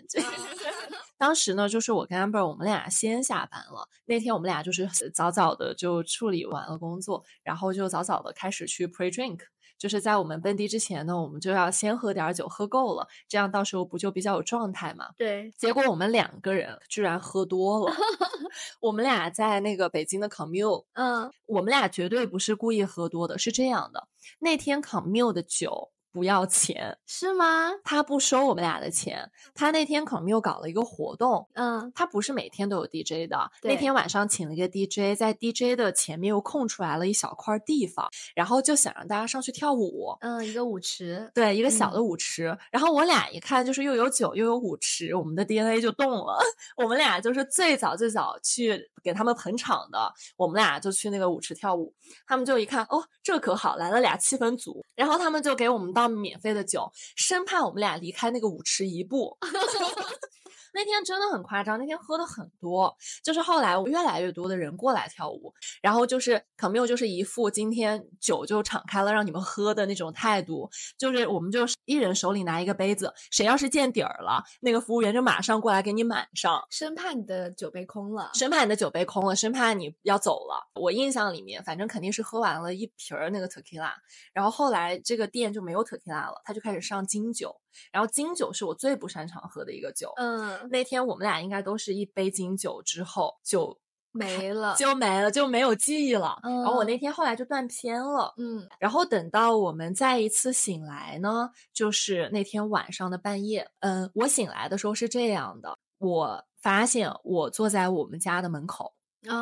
当时呢，就是我跟 Amber 我们俩先下班了。那天我们俩就是早早的就处理完了工作，然后就早早的开始去 pre drink。就是在我们蹦迪之前呢，我们就要先喝点儿酒，喝够了，这样到时候不就比较有状态嘛？对，结果我们两个人居然喝多了，我们俩在那个北京的 commute，嗯我们俩绝对不是故意喝多的，是这样的，那天 commute 的酒不要钱，是吗？他不收我们俩的钱。他那天可能又搞了一个活动，嗯，他不是每天都有 DJ 的。那天晚上请了一个 DJ，在 DJ 的前面又空出来了一小块地方，然后就想让大家上去跳舞。嗯，一个舞池，对，一个小嗯的舞池，然后我俩一看就是又有酒又有舞池，我们的 DNA 就动了。我们俩就是最早最早去给他们捧场的，我们俩就去那个舞池跳舞。他们就一看，哦，这可好，来了俩气氛组，然后他们就给我们免费的酒，生怕我们俩离开那个舞池一步。那天真的很夸张，那天喝的很多，就是后来越来越多的人过来跳舞，然后就是 Camille 就是一副今天酒就敞开了让你们喝的那种态度，就是我们就一人手里拿一个杯子，谁要是见底儿了，那个服务员就马上过来给你满上。生怕你的酒杯空了。生怕你的酒杯空了，生怕你要走了。我印象里面，反正肯定是喝完了一瓶儿那个 tequila，然后后来这个店就没有 tequila 了，他就开始上金酒，然后金酒是我最不擅长喝的一个酒。嗯，那天我们俩应该都是一杯金酒之后就没了。就没了，就没有记忆了。然后我那嗯天后来就断片了。嗯然后等到我们再一次醒来呢，就是那天晚上的半夜。嗯，我醒来的时候是这样的，我发现我坐在我们家的门口，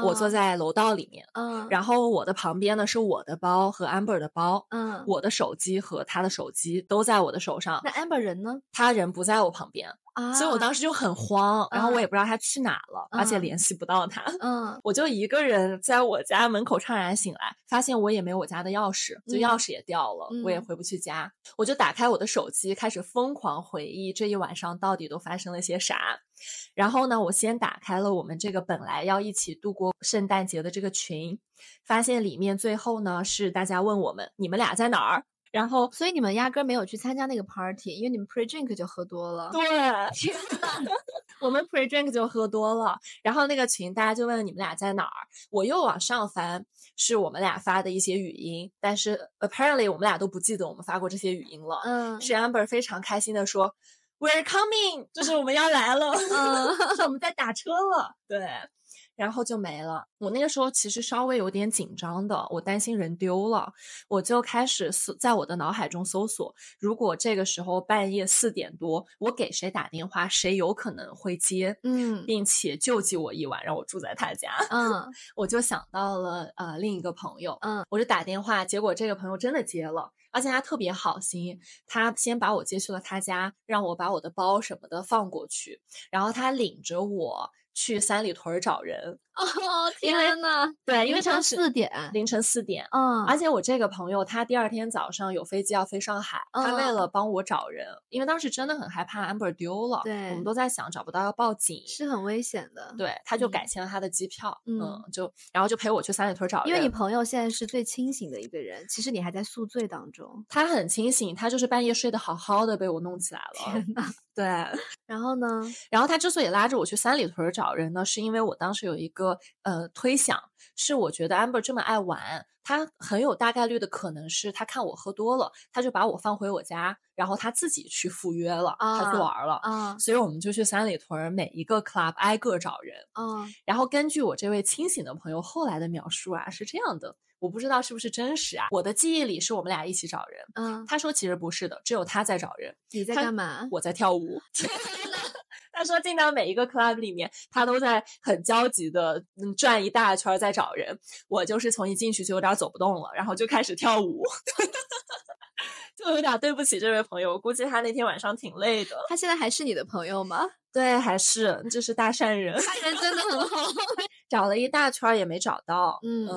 我坐哦在楼道里面，嗯，然后我的旁边呢是我的包和 Amber 的包，嗯，我的手机和他的手机都在我的手上，那 Amber 人呢？他人不在我旁边，啊，所以我当时就很慌，然后我嗯也不知道他去哪了，而且嗯联系不到他。嗯我就一个人在我家门口怅然醒来，发现我也没有我家的钥匙，就钥嗯匙也掉了，我也嗯回不去家。我就打开我的手机，开始疯狂回忆这一晚上到底都发生了些啥。然后呢，我先打开了我们这个本来要一起度过圣诞节的这个群，发现里面最后呢是大家问我们你们俩在哪儿，然后所以你们压根儿没有去参加那个 party，因为你们 pre drink 就喝多了。对，我们 pre drink 就喝多了，然后那个群大家就问你们俩在哪儿，我又往上翻，是我们俩发的一些语音，但是 apparently 我们俩都不记得我们发过这些语音了。嗯是 Amber 非常开心的说，We're coming，就是我们要来了，嗯我们在打车了，对。然后就没了。我那个时候其实稍微有点紧张的，我担心人丢了，我就开始搜，在我的脑海中搜索，如果这个时候半夜四点多，我给谁打电话，谁有可能会接，嗯并且救济我一晚，让我住在他家。嗯 我就想到了呃另一个朋友，嗯，我就打电话，结果这个朋友真的接了，而且他特别好心，他先把我接去了他家，让我把我的包什么的放过去，然后他领着我去三里屯儿找人，天呐，对，因为凌晨四点，凌晨四点。嗯，而且我这个朋友，他第二天早上有飞机要飞上海，他为嗯了帮我找人，因为当时真的很害怕 Amber 丢了，对我们都在想找不到要报警，是很危险的。，对，他就改嗯签了他的机票，嗯就然后就陪我去三里屯找人，因为你朋友现在是最清醒的一个人，其实你还在宿醉当中。他很清醒，他就是半夜睡得好好的，被我弄起来了。天呐，对，然后呢？然后他之所以拉着我去三里屯找人呢，是因为我当时有一个呃推想，是我觉得 Amber 这么爱玩，他很有大概率的可能是他看我喝多了，他就把我放回我家，然后他自己去赴约了，他去啊玩儿了。啊所以我们就去三里屯每一个 club 挨个找人，啊然后根据我这位清醒的朋友后来的描述啊，是这样的，我不知道是不是真实啊。我的记忆里是我们俩一起找人，嗯，他说其实不是的，只有他在找人，你在干嘛？我在跳舞。他说进到每一个 club 里面，他都在很焦急的嗯转一大圈儿在找人。我就是从一进去就有点走不动了，然后就开始跳舞，就有点对不起这位朋友。我估计他那天晚上挺累的。他现在还是你的朋友吗？对，还是就是大善人，他人真的很好。找了一大圈儿也没找到。嗯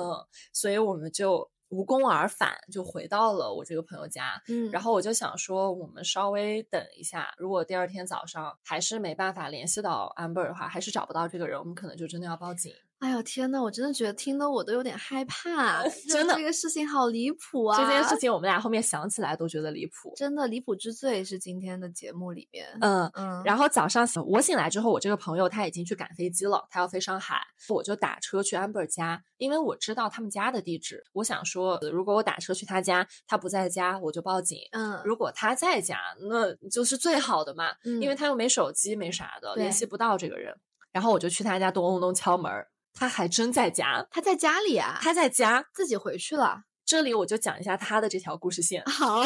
所以我们就无功而返，就回到了我这个朋友家。嗯，然后我就想说，我们稍微等一下，如果第二天早上还是没办法联系到 Amber 的话，还是找不到这个人，我们可能就真的要报警。哎呦天呐，我真的觉得听得我都有点害怕，真的这个事情好离谱啊！这件事情我们俩后面想起来都觉得离谱。真的离谱之最是今天的节目里面。嗯。嗯，然后早上醒我醒来之后，我这个朋友他已经去赶飞机了，他要飞上海，我就打车去 Amber 家，因为我知道他们家的地址。我想说，呃如果我打车去他家，他不在家，我就报警；嗯，如果他在家，那就是最好的嘛，因为嗯他又没手机，没啥的，联系不到这个人。然后我就去他家咚咚咚敲门儿，他还真在家，他在家里啊，他在家。自己回去了。这里我就讲一下他的这条故事线。好，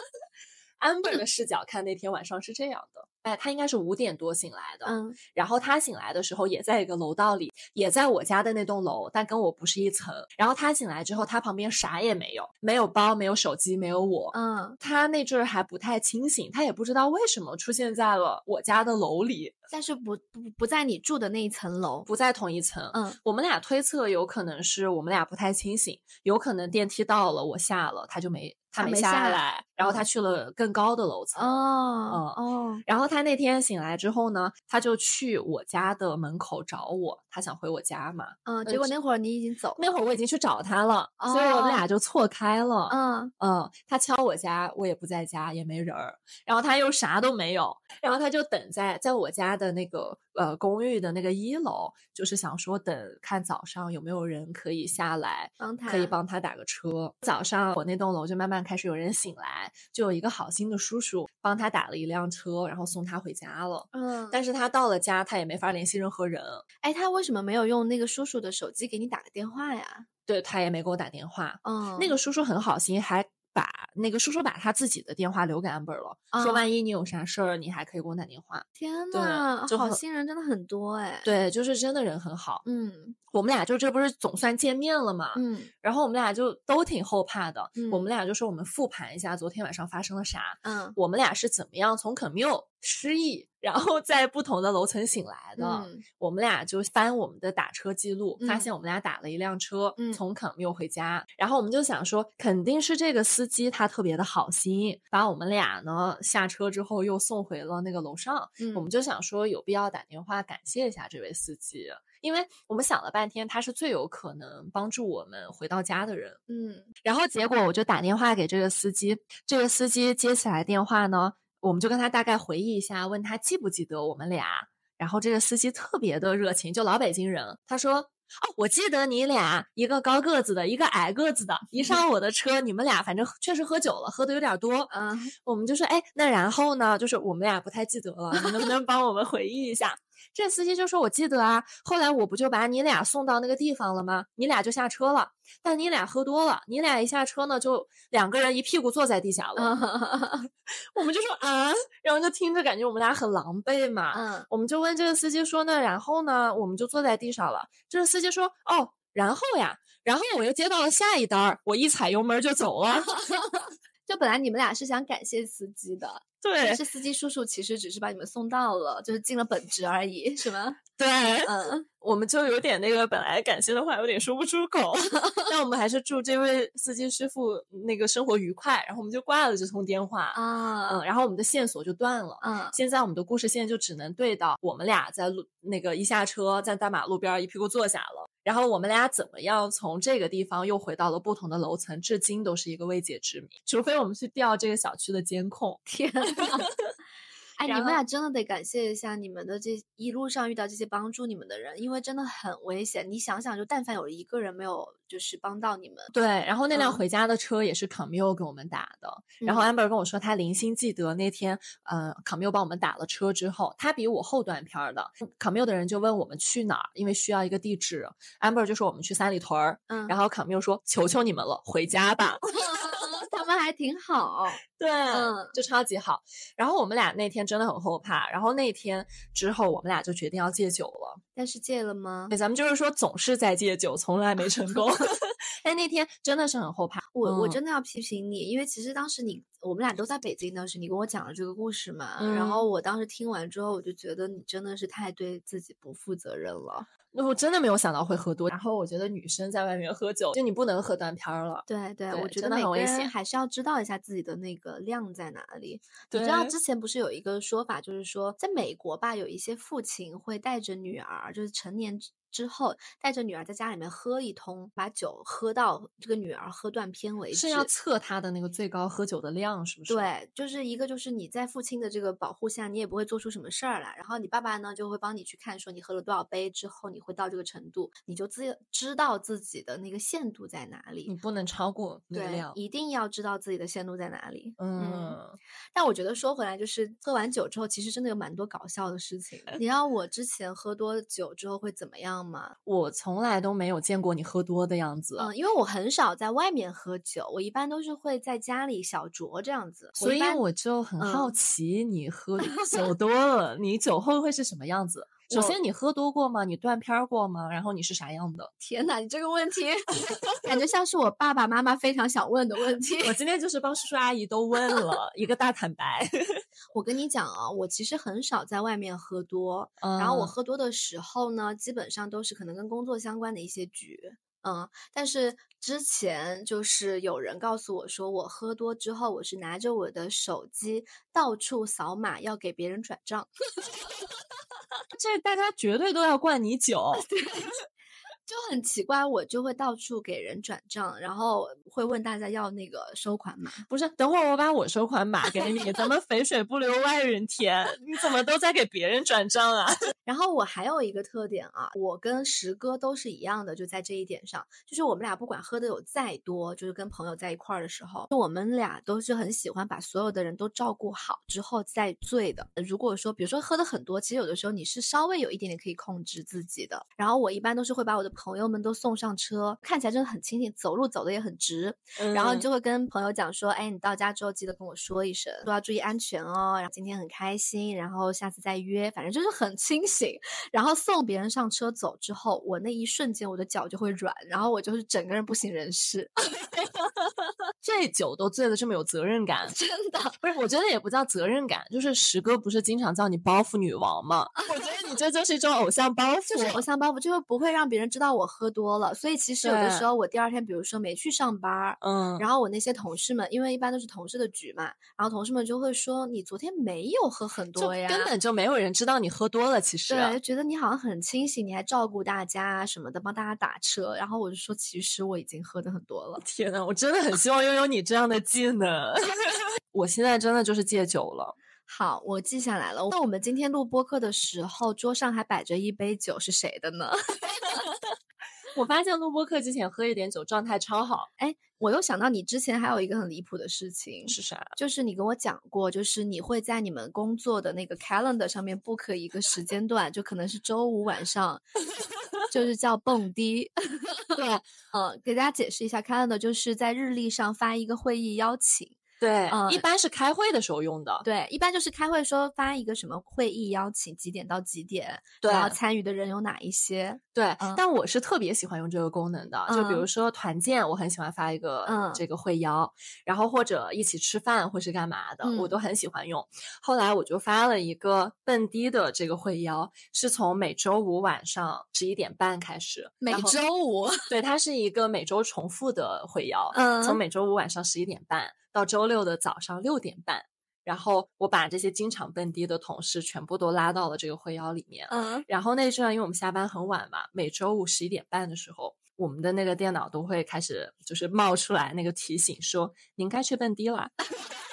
安 b e r 的视角看那天晚上是这样的，哎，他应该是五点多醒来的，嗯然后他醒来的时候也在一个楼道里，也在我家的那栋楼，但跟我不是一层。然后他醒来之后，他旁边啥也没有，没有包，没有手机，没有我。嗯，他那阵儿还不太清醒，他也不知道为什么出现在了我家的楼里，但是不不不在你住的那一层楼。不在同一层。嗯我们俩推测有可能是我们俩不太清醒，有可能电梯到了，我下了，他就没他没下来来，然后他嗯去了更高的楼层。哦哦，然后他那天醒来之后呢，他就去我家的门口找我，他想回我家嘛。嗯，结果那会儿你已经走了。那会儿我已经去找他了，所以我们俩就错开了。嗯嗯，他敲我家，我也不在家，也没人儿，然后他又啥都没有，然后他就等在在我家的那个呃公寓的那个一楼，就是想说等看早上有没有人可以下来，帮他可以帮他打个车。早上我那栋楼就慢慢开始有人醒来，就有一个好心的叔叔帮他打了一辆车，然后送他回家了。嗯，但是他到了家，他也没法联系任何人，哎，他为什么没有用那个叔叔的手机给你打个电话呀？对他也没给我打电话。嗯，那个叔叔很好心，还把那个叔叔把他自己的电话留给 amber 了，说啊万一你有啥事儿，你还可以给我打电话。天呐，好心人真的很多哎。，对，就是真的人很好。嗯我们俩就这不是总算见面了嘛，嗯然后我们俩就都挺后怕的。嗯我嗯们俩就说我们复盘一下昨天晚上发生了啥，嗯我们俩是怎么样从肯缪失忆，然后在不同的楼层醒来的。嗯我们俩就翻我们的打车记录，发嗯现我们俩打了一辆车，嗯从肯缪回家。然后我们就想说，肯定是这个司机他特别的好心，把我们俩呢下车之后又送回了那个楼上。嗯，我们就想说，有必要打电话感谢一下这位司机，因为我们想了半天，他是最有可能帮助我们回到家的人。嗯然后结果我就打电话给这个司机，这个司机接起来电话呢，我们就跟他大概回忆一下，问他记不记得我们俩。然后这个司机特别的热情，就老北京人，他说：“哦，我记得你俩，一个高个子的，一个矮个子的，一上我的车，你们俩反正确实喝酒了，喝的有点多。”嗯我们就说，哎，那然后呢？就是我们俩不太记得了，你能不能帮我们回忆一下？这司机就说：“我记得啊，后来我不就把你俩送到那个地方了吗？你俩就下车了，但你俩喝多了，你俩一下车呢，就两个人一屁股坐在地下了。嗯 我们就说啊，然后就听着感觉我们俩很狼狈嘛。嗯我们就问这个司机说那，然后呢，我们就坐在地上了。这个司机说：哦，然后呀，然后我又接到了下一单儿，我一踩油门就走了。就本来你们俩是想感谢司机的，对但是司机叔叔其实只是把你们送到了，就是尽了本职而已，是吗？对，嗯我们就有点那个，本来感谢的话有点说不出口，但我们还是祝这位司机师傅那个生活愉快，然后我们就挂了这通电话，啊嗯，然后我们的线索就断了。嗯现在我们的故事线就只能对到我们俩在路那个一下车在大马路边儿一屁股坐下了，然后我们俩怎么样从这个地方又回到了不同的楼层，至今都是一个未解之谜。除非我们去调这个小区的监控。天呐。哎，你们俩真的得感谢一下你们的这一路上遇到这些帮助你们的人，因为真的很危险。你想想，就但凡有一个人没有就是帮到你们，对，然后那辆嗯回家的车也是 Camille 给我们打的。然后嗯 Amber 跟我说，他零星记得那天，呃，Camille 帮我们打了车之后，他比我后断片儿的。Camille 的人就问我们去哪儿，因为需要一个地址。Amber 就说我们去三里屯儿，嗯，然后 Camille 说求求你们了，回家吧。他们还挺好，对，嗯就超级好。然后我们俩那天真的很后怕，然后那天之后我们俩就决定要戒酒了。但是戒了吗？对，咱们就是说总是在戒酒，从来没成功。但那天真的是很后怕。我我嗯真的要批评你，因为其实当时你我们俩都在北京，当时你跟我讲了这个故事嘛，然嗯后我当时听完之后，我就觉得你真的是太对自己不负责任了。那我真的没有想到会喝多。然后我觉得女生在外面喝酒，就你不能喝断片儿了。对对，对我觉得每个人很危险还是要知道一下自己的那个量在哪里。你知道之前不是有一个说法，就是说在美国吧，有一些父亲会带着女儿，就是成年之之后带着女儿在家里面喝一通，把酒喝到这个女儿喝断片为止。是要测她的那个最高喝酒的量，是不是？，对，就是一个就是你在父亲的这个保护下，你也不会做出什么事儿来。然后你爸爸呢就会帮你去看，说你喝了多少杯之后你会到这个程度，你就自知道自己的那个限度在哪里。你不能超过那个对量，。一定要知道自己的限度在哪里。嗯，但我觉得说回来，就是喝完酒之后，其实真的有蛮多搞笑的事情。你知道我之前喝多酒之后会怎么样我从来都没有见过你喝多的样子，嗯，因为我很少在外面喝酒，我一般都是会在家里小酌这样子。所以我就很好嗯奇，你喝酒多了，你酒后会是什么样子？首先，你喝多过吗？你断片儿过吗？然后你是啥样的？天哪，你这个问题 感觉像是我爸爸妈妈非常想问的问题。我今天就是帮叔叔阿姨都问了一个大坦白。我跟你讲啊，我其实很少在外面喝多，然后我嗯喝多的时候呢，基本上都是可能跟工作相关的一些局。嗯，但是之前就是有人告诉我说，我喝多之后，我是拿着我的手机到处扫码，要给别人转账。这大家绝对都要灌你酒。就很奇怪，我就会到处给人转账，然后会问大家要那个收款码。不是，等会儿我把我收款码给你，咱们肥水不流外人田。你怎么都在给别人转账啊？然后我还有一个特点啊，我跟石哥都是一样的，就在这一点上，就是我们俩不管喝的有再多，就是跟朋友在一块儿的时候，我们俩都是很喜欢把所有的人都照顾好之后再醉的。如果说，比如说喝的很多，其实有的时候你是稍微有一点点可以控制自己的。然后我一般都是会把我的朋友们都送上车，看起来真的很清醒，走路走的也很直，然后嗯就会跟朋友讲说，哎，你到家之后记得跟我说一声，都要注意安全哦。然后今天很开心，然后下次再约，反正就是很清醒。然后送别人上车走之后，我那一瞬间我的脚就会软，然后我就是整个人不省人事，这酒都醉得，这么有责任感，真的。不是？我觉得也不叫责任感，就是石哥不是经常叫你包袱女王吗？我觉得你这就是一种偶像包袱。就是偶像包袱，就是不会让别人知道我喝多了，所以其实有的时候我第二天，比如说没去上班，嗯，然后我那些同事们，因为一般都是同事的局嘛，然后同事们就会说你昨天没有喝很就多呀，根本就没有人知道你喝多了。其实，对，就觉得你好像很清醒，你还照顾大家啊什么的，帮大家打车。然后我就说，其实我已经喝的很多了。天呐，我真的很希望拥有你这样的技能。我现在真的就是戒酒了。好，我记下来了。那我们今天录播课的时候，桌上还摆着一杯酒，是谁的呢？我发现录播课之前喝一点酒，状态超好。哎，我又想到你之前还有一个很离谱的事情，是啥？就是你跟我讲过，就是你会在你们工作的那个 calendar 上面 book 一个时间段，就可能是周五晚上，就是叫蹦迪。对，嗯，给大家解释一下，calendar 就是在日历上发一个会议邀请。对，嗯一般是开会的时候用的。对，一般就是开会说发一个什么会议邀请，几点到几点，然后参与的人有哪一些。对，嗯但我是特别喜欢用这个功能的。就比如嗯说团建，我很喜欢发一个嗯这个会邀，然后或者一起吃饭或是干嘛的，我嗯都很喜欢用。后来我就发了一个蹦迪的这个会邀，是从每周五晚上十一点半开始，每周五，对，它是一个每周重复的会邀，嗯从每周五晚上十一点半到周六的早上六点半。然后我把这些经常蹦迪的同事全部都拉到了这个会邀里面。嗯，然后那阵儿因为我们下班很晚嘛，每周五十一点半的时候，我们的那个电脑都会开始就是冒出来那个提醒说您该去蹦迪啦。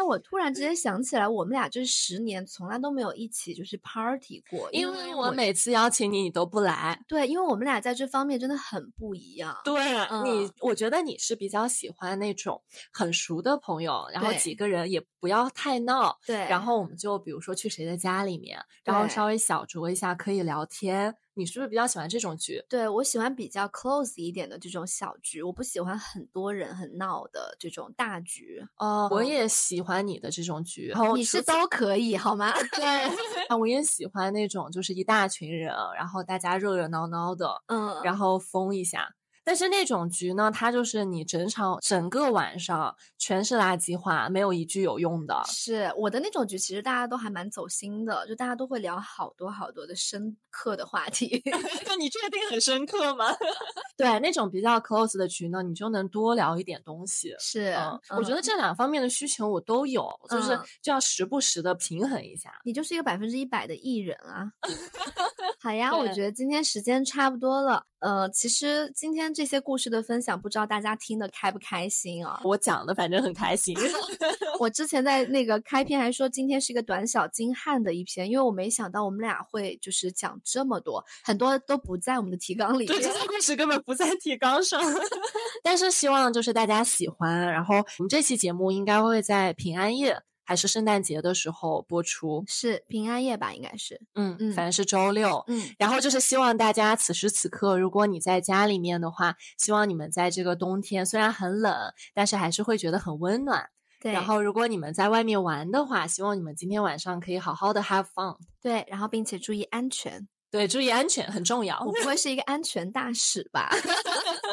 那我突然之间想起来，我们俩这十年从来都没有一起就是 party 过，因为为我每次邀请你，你都不来。对，因为我们俩在这方面真的很不一样。对你嗯，我觉得你是比较喜欢那种很熟的朋友，然后几个人也不要太闹，对，然后我们就比如说去谁的家里面，然后稍微小酌一下，可以聊天。你是不是比较喜欢这种局？对我喜欢比较 close 一点的这种小局，我不喜欢很多人很闹的这种大局。哦，我嗯也喜欢你的这种局。哦你是都可以好吗？对，啊，我也喜欢那种就是一大群人，然后大家热热闹闹的，嗯，然后疯一下。但是那种局呢，它就是你整场整个晚上全是垃圾话，没有一句有用的。是我的那种局，其实大家都还蛮走心的，就大家都会聊好多好多的深刻的话题。你确定很深刻吗？对，那种比较 close 的局呢，你就能多聊一点东西。是，嗯，我觉得嗯这两方面的需求我都有，就是嗯就要时不时的平衡一下。你就是一个百分之一百的艺人啊！好呀，我对觉得今天时间差不多了。呃，其实今天这些故事的分享，不知道大家听的开不开心啊？我讲的反正很开心。我之前在那个开篇还说今天是一个短小精悍的一篇，因为我没想到我们俩会就是讲这么多，很多都不在我们的提纲里对，这。些故事根本不在提纲上，但是希望就是大家喜欢。然后我们这期节目应该会在平安夜。还是圣诞节的时候播出。是平安夜吧？应该是。嗯嗯反正是周六。嗯，然后就是希望大家此时此刻，如果你在家里面的话，希望你们在这个冬天虽然很冷，但是还是会觉得很温暖。对。然后如果你们在外面玩的话，希望你们今天晚上可以好好的 have fun。对，然后并且注意安全。对，注意安全很重要我。不会是一个安全大使吧？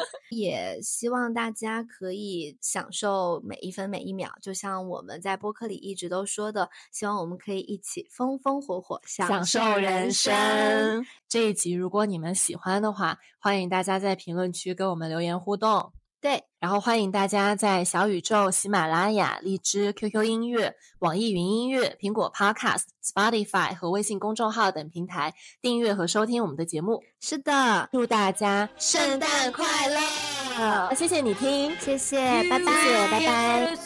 也希望大家可以享受每一分每一秒，就像我们在播客里一直都说的，希望我们可以一起风风火火享受人生。这一集如果你们喜欢的话，欢迎大家在评论区跟我们留言互动。对，然后欢迎大家在小宇宙、喜马拉雅、荔枝、QQ 音乐、网易云音乐、苹果 Podcast、Spotify 和微信公众号等平台订阅和收听我们的节目。是的，祝大家圣诞快乐！谢谢你听，谢谢，拜拜，拜拜。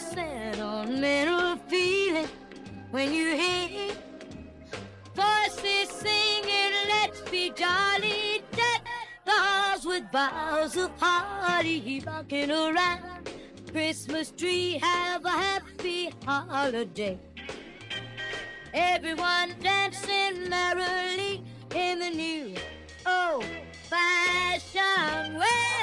Stars with bows of holly rocking around. Christmas tree, have a happy holiday. Everyone dancing merrily in the new old fashioned way.